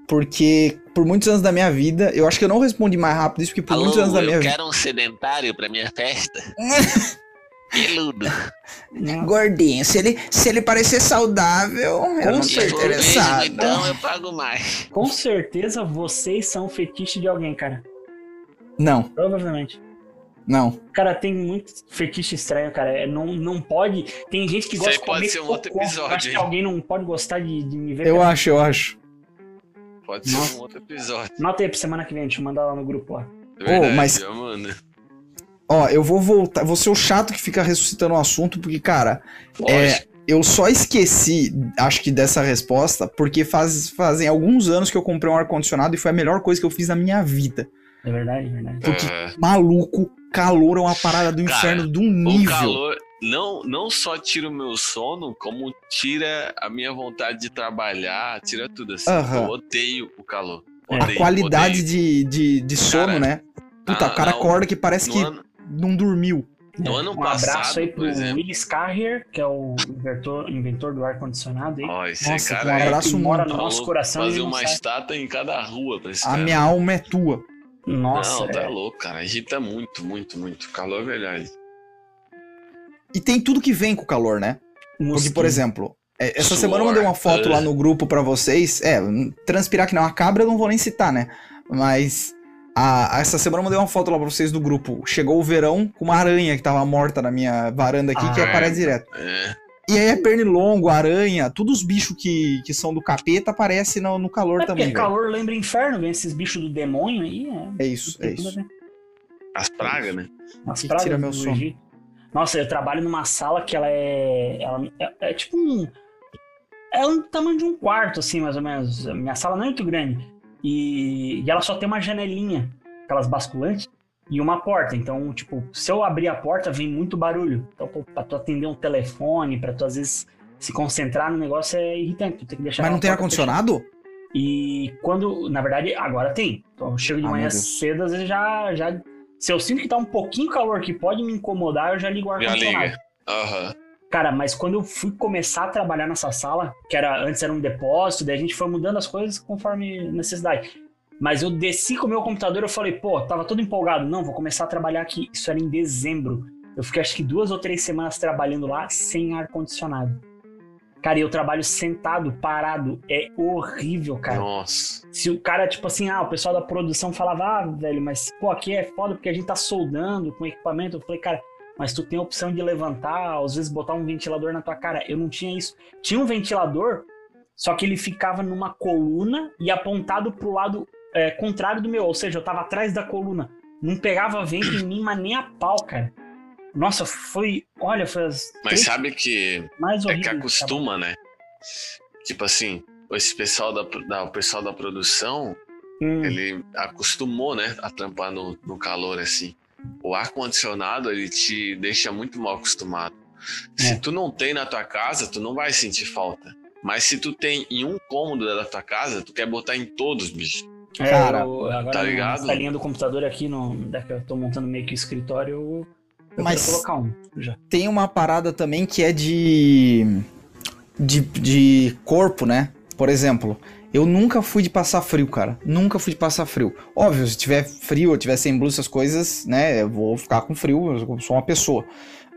porque por muitos anos da minha vida, eu acho que eu não respondi mais rápido isso, porque por muitos anos da minha vida. um sedentário pra minha festa. Peludo. Gordinho, se ele, se ele parecer saudável, eu não tô certeza. interessado. então eu pago mais. Com certeza vocês são fetiche de alguém, cara. Não, Provavelmente. não. Cara, tem muito fetiche estranho, cara. É, não, não pode. Tem gente que Isso gosta aí de pode comer ser um outro cocô. episódio, Eu acho que hein? alguém não pode gostar de, de me ver. Eu cara. acho, eu acho. Pode ser Nossa. um outro episódio. Nota aí pra semana que vem, deixa eu mandar lá no grupo lá. Verdade, mas- ó, mano. Ó, eu vou voltar, vou ser o chato que fica ressuscitando o assunto, porque, cara, É, eu só esqueci, acho que dessa resposta, porque faz, fazem alguns anos que eu comprei um ar-condicionado e foi a melhor coisa que eu fiz na minha vida. É verdade, é verdade. porque- É. Maluco, calor é uma parada do Cara, inferno de um O nível. calor não, não só tira o meu sono, como tira a minha vontade de trabalhar, tira tudo assim. Aham. Eu odeio o calor. É. a Odeio, qualidade odeio. de, de, de sono, Cara, né? Puta, na- o cara na- acorda que parece que ano, não dormiu. No ano um passado, abraço aí pro. Willis Carrier, que é o inventor, inventor do ar-condicionado aí. Ó, esse Nossa, cara um abraço que mora no nosso falou coração. fazer uma sabe. estátua em cada rua pra esse A cara. minha alma é tua. Nossa, Não, tá é. louco, cara. Irrita muito, muito, muito. Calor é verdade. E tem tudo que vem com o calor, né? Porque, por exemplo, é, essa Suor. semana eu mandei uma foto lá no grupo pra vocês. É, transpirar que não é uma cabra eu não vou nem citar, né? Mas a- essa semana eu mandei uma foto lá pra vocês do grupo. Chegou o verão com uma aranha que tava morta na minha varanda aqui, que Ah, aparece direto. É. E aí é pernilongo, aranha, todos os bichos que, que são do capeta aparecem no, no calor É porque também, velho. calor lembra inferno, vem esses bichos do demônio aí. É, É isso, é isso. As pragas, né? As Que pragas tira meu sono. Egito. Nossa, eu trabalho numa sala que ela é. Ela é, é tipo um. É um tamanho de um quarto, assim, mais ou menos. A Minha sala não é muito grande. E, e ela só tem uma janelinha, aquelas basculantes, e uma porta. Então, tipo, se eu abrir a porta, vem muito barulho. Então, pô, pra tu atender um telefone, pra tu às vezes se concentrar no negócio é irritante. Tu tem que deixar Mas não tem ar-condicionado? e quando, na verdade, agora tem. Então eu chego de Ah, manhã cedo, às vezes já, já. Se eu sinto que tá um pouquinho calor que pode me incomodar, eu já ligo o ar-condicionado. liga. Cara, mas quando eu fui começar a trabalhar nessa sala, que era antes era um depósito, daí a gente foi mudando as coisas conforme necessidade. Mas eu desci com o meu computador eu falei, pô, tava todo empolgado. Não, vou começar a trabalhar aqui. Isso era em dezembro. Eu fiquei acho que duas ou três semanas trabalhando lá sem ar-condicionado. Cara, e eu trabalho sentado, parado. É horrível, cara. Nossa. Se o cara, tipo assim, ah, o pessoal da produção falava, ah, velho, mas pô, aqui é foda porque a gente tá soldando com equipamento. Eu falei, cara, mas tu tem a opção de levantar, às vezes botar um ventilador na tua cara. Eu não tinha isso. Tinha um ventilador, só que ele ficava numa coluna e apontado pro lado é, contrário do meu, ou seja, eu tava atrás da coluna. Não pegava vento em mim, mas nem a pau, cara. Nossa, foi. Olha, foi as Mas sabe que mais é que acostuma, né? Tipo assim, esse pessoal da, da- o pessoal da produção, Hum, ele acostumou, né, a trampar no, no calor assim. O ar condicionado ele te deixa muito mal acostumado. Se É. tu não tem na tua casa, tu não vai sentir falta. Mas se tu tem em um cômodo da tua casa, tu quer botar em todos, bicho. É, Cara, eu, agora tá ligado? salinha do computador aqui, no, da que eu tô montando meio que o escritório, eu, eu Mas- quero colocar um já. Tem uma parada também que é de, de. de corpo, né? Por exemplo, eu nunca fui de passar frio, cara. Nunca fui de passar frio. Óbvio, se tiver frio, eu tiver sem blusa, essas coisas, né? Eu vou ficar com frio, eu sou uma pessoa.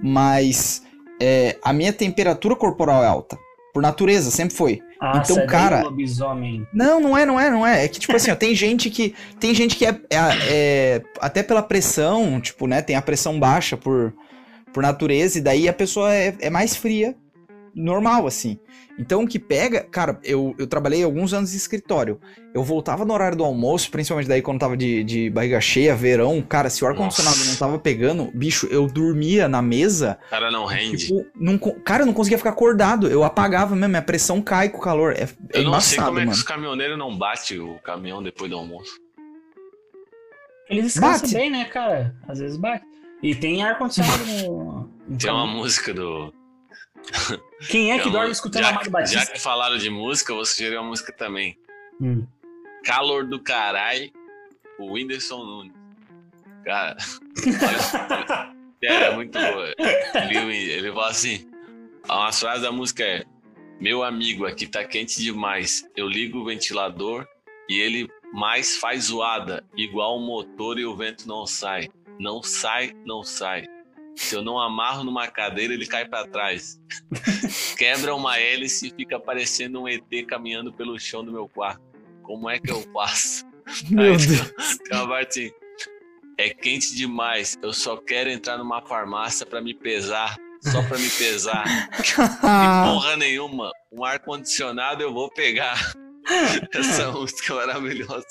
Mas é, a minha temperatura corporal é alta. Por natureza, sempre foi. Ah, Então, daí, cara- lobisomem. Não, não é, não é, não é. É que, tipo assim, ó, tem gente que. Tem gente que é, é- é- Até pela pressão, tipo, né? Tem a pressão baixa por, por natureza, e daí a pessoa é, é mais fria, normal, assim. Então o que pega. Cara, eu, eu trabalhei alguns anos em escritório. Eu voltava no horário do almoço, principalmente daí quando tava de, de barriga cheia, verão. Cara, se o ar-condicionado não tava pegando, bicho, eu dormia na mesa. O cara não rende. Tipo, não, cara, eu não conseguia ficar acordado. Eu apagava mesmo, minha pressão cai com o calor. É, é eu não sei embaçado, como é que mano. os caminhoneiros não batem o caminhão depois do almoço. Eles descansam Bate. bem, né, cara? Às vezes bate. E tem ar-condicionado no. Tem uma música do. Quem é que uma- dorme escutando já, Amado já Batista? que falaram de música, eu vou sugerir uma música também. Hum. Calor do Carai, o Whindersson Nunes. Cara, olha, é, muito boa. Ele, ele fala assim: umas frases da música é: Meu amigo, aqui tá quente demais. Eu ligo o ventilador e ele mais faz zoada, igual o motor e o vento não sai. Não sai, não sai. Se eu não amarro numa cadeira, ele cai pra trás. Quebra uma hélice e fica parecendo um ET caminhando pelo chão do meu quarto. Como é que eu faço? Meu Aí, Deus. Tem uma assim, É quente demais. Eu só quero entrar numa farmácia pra me pesar. Só pra me pesar. E porra nenhuma. Um ar-condicionado eu vou pegar. Essa música é maravilhosa.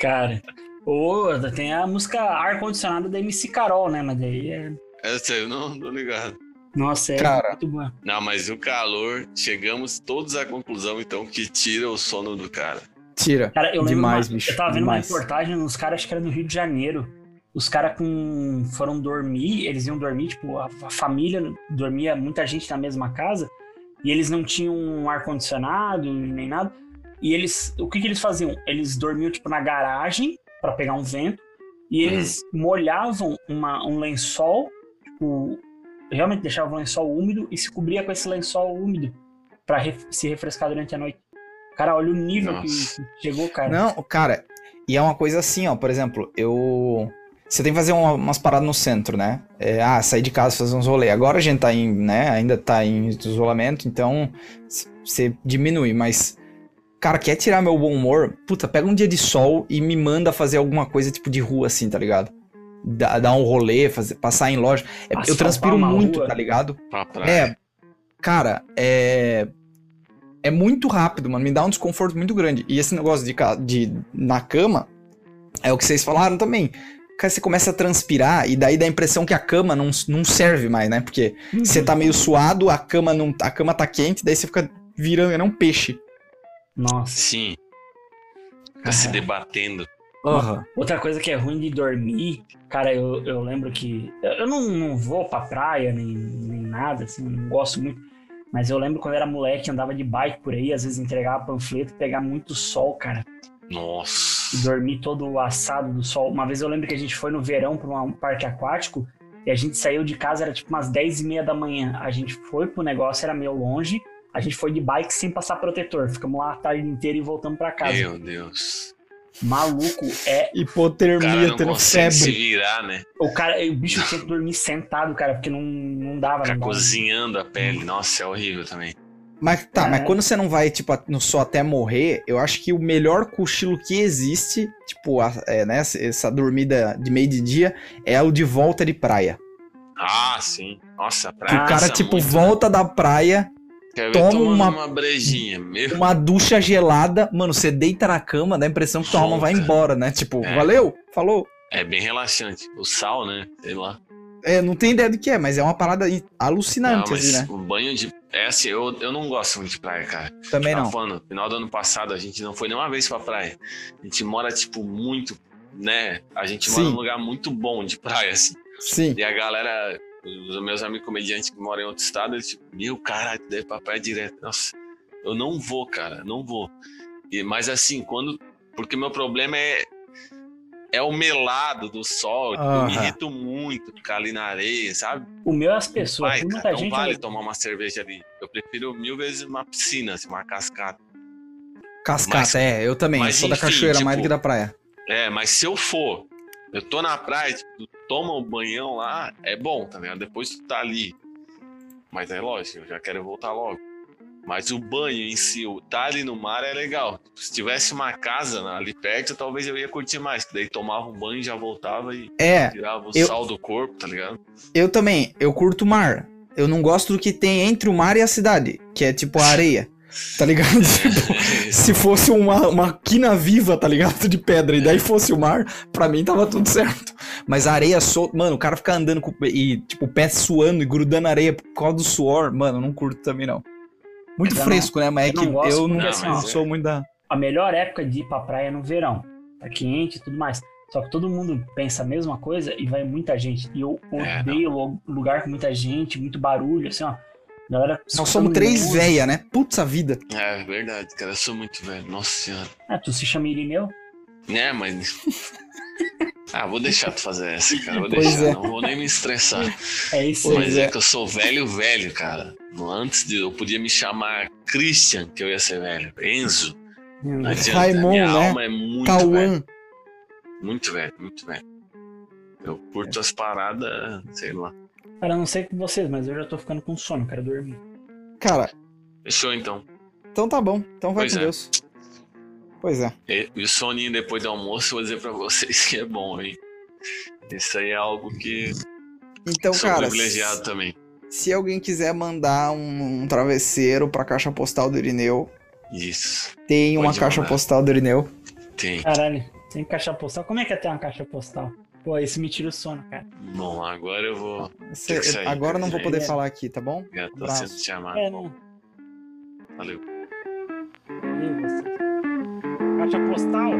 Cara. Ou tem a música ar-condicionado da MC Carol, né? Mas daí é. Essa eu não tô ligado. Nossa, é Cara. muito boa. Não, mas o calor, chegamos todos à conclusão, então, que tira o sono do cara. Tira. Cara, eu lembro. Demais, uma- bicho, Eu tava vendo demais. uma reportagem nos caras, acho que era no Rio de Janeiro. Os caras com... foram dormir, eles iam dormir, tipo, a, a família dormia, muita gente na mesma casa, e eles não tinham um ar-condicionado nem nada. E eles. O que, que eles faziam? Eles dormiam, tipo, na garagem pra pegar um vento, e eles molhavam uma, um lençol, o, realmente deixava o lençol úmido e se cobria com esse lençol úmido pra ref- se refrescar durante a noite. Cara, olha o nível que, Nossa. que chegou, cara. Não, cara, e é uma coisa assim, ó, por exemplo, eu. Você tem que fazer uma- umas paradas no centro, né? É, ah, sair de casa, fazer uns rolês. Agora a gente tá em, né, ainda tá em isolamento, então você diminui, mas. Cara, quer tirar meu bom humor? Puta, pega um dia de sol e me manda fazer alguma coisa tipo de rua assim, tá ligado? Dar, dar um rolê, fazer, passar em loja. É, eu transpiro muito, rua. tá ligado? É, cara, é. É muito rápido, mano. Me dá um desconforto muito grande. E esse negócio de, de na cama é o que vocês falaram também. Cara, você começa a transpirar e daí dá a impressão que a cama não, não serve mais, né? Porque Uhum. você tá meio suado, a cama não, a cama tá quente, daí você fica virando, é um peixe. Nossa. Sim. Fica se debatendo. Aham. Outra coisa que é ruim de dormir, cara, eu, eu lembro que. Eu não, não vou pra praia nem, nem nada, assim, não gosto muito. Mas eu lembro quando eu era moleque, andava de bike por aí, às vezes entregava panfleto e pegava muito sol, cara. E Nossa. dormir todo assado do sol. Uma vez eu lembro que a gente foi no verão pra um parque aquático e a gente saiu de casa, era tipo umas 10 e meia da manhã. A gente foi pro negócio, era meio longe. A gente foi de bike sem passar protetor. Ficamos lá a tarde inteira e voltamos pra casa. Meu Deus. Maluco, é Hipotermia, tendo consegue se febre. virar, né? O cara, o bicho tinha que dormir sentado, cara, porque não, não dava. Ficar cozinhando a pele. Nossa, é horrível também. Mas tá, É. mas quando você não vai, tipo, no sol até morrer, eu acho que o melhor cochilo que existe, tipo, a- é, né, essa dormida de meio de dia, é o de volta de praia. Ah, sim. Nossa, a Que praia. o cara, cansa tipo, muito, volta da praia, Quer ver toma uma- uma... brejinha. Meu. uma ducha gelada, mano, você deita na cama, dá a impressão que tua alma vai embora, né? Tipo, É. valeu, falou. É bem relaxante. O sal, né? Sei lá. É, não tem ideia do que é, mas é uma parada in- Não, alucinante, mas assim, né? o banho de. É assim, eu, eu não gosto muito de praia, cara. Também não. falando, no final do ano passado a gente não foi nenhuma vez pra praia. A gente mora, tipo, muito, né? A gente mora Sim. num lugar muito bom de praia, assim. Sim. E a galera, os meus amigos comediantes que moram em outro estado, eles, tipo, meu caralho, deve ir pra praia direto. Nossa, eu não vou, cara, não vou. E, mas assim, quando. Porque meu problema é. É o melado do sol, tipo, eu me Aham. irrito muito ficar ali na areia, sabe? O meu é as pessoas. Vai, cara, não gente. vale tomar uma cerveja ali. Eu prefiro mil vezes uma piscina, assim, uma cascata. Cascata, Mas- é, eu também. mas sou da enfim, cachoeira mais do tipo, que da praia. É, mas se eu for, eu tô na praia, tipo, toma um banhão lá, é bom, tá ligado? Depois tu tá ali. Mas é lógico, eu já quero voltar logo. Mas o banho em si, o tá ali no mar é legal. Se tivesse uma casa ali perto, talvez eu ia curtir mais. Daí tomava um banho, já voltava e É, tirava o eu- sal do corpo, tá ligado? eu também, eu curto o mar. Eu não gosto do que tem entre o mar e a cidade, que é tipo a areia. Tá ligado? Tipo, se fosse uma, uma quina viva, tá ligado? De pedra, e daí fosse o mar, pra mim tava tudo certo. Mas a areia solta. Mano, o cara fica andando com, e, tipo, o pé suando e grudando areia por causa do suor, mano, não curto também não. Muito Eu não- fresco, né? Mas é que não gosto eu não, assim, não ó, sou muito da. A melhor época de ir pra praia é no verão. Tá quente e tudo mais. Só que todo mundo pensa a mesma coisa e vai muita gente. E eu É, odeio lu- lugar com muita gente, muito barulho, assim, ó. Galera. Nós somos três véia, né? Putz a vida. É verdade, cara, eu sou muito velho. Nossa senhora. Ah, tu se chama Irineu? É, mas. Ah, vou deixar tu fazer essa, cara. Vou Pois deixar, é. não vou nem me estressar. É isso aí. Mas é. é. que eu sou velho, velho, cara. Antes de eu podia me chamar Christian, que eu ia ser velho. Enzo. Não adianta. Raimon, Minha né? alma é muito velho. Muito velho, muito velho. Eu curto as paradas, sei lá. Cara, eu não sei com vocês, mas eu já tô ficando com sono, quero dormir. Cara, Fechou então. então tá bom. Então vai Pois com é. Deus. Pois é. E, e o soninho depois do almoço, eu vou dizer pra vocês que é bom, hein? Isso aí é algo que Então, sou cara, privilegiado também. se alguém quiser mandar um, um travesseiro pra caixa postal do Irineu, Isso. tem uma Pode caixa mandar. postal do Irineu. Tem. Caralho, tem caixa postal. Como é que é ter uma caixa postal? Pô, isso me tira o sono, cara. Bom, agora eu vou. Sair, agora eu não vou poder sair. falar aqui, tá bom? Já tô sendo chamado. É, não. Valeu. Você? Caixa postal?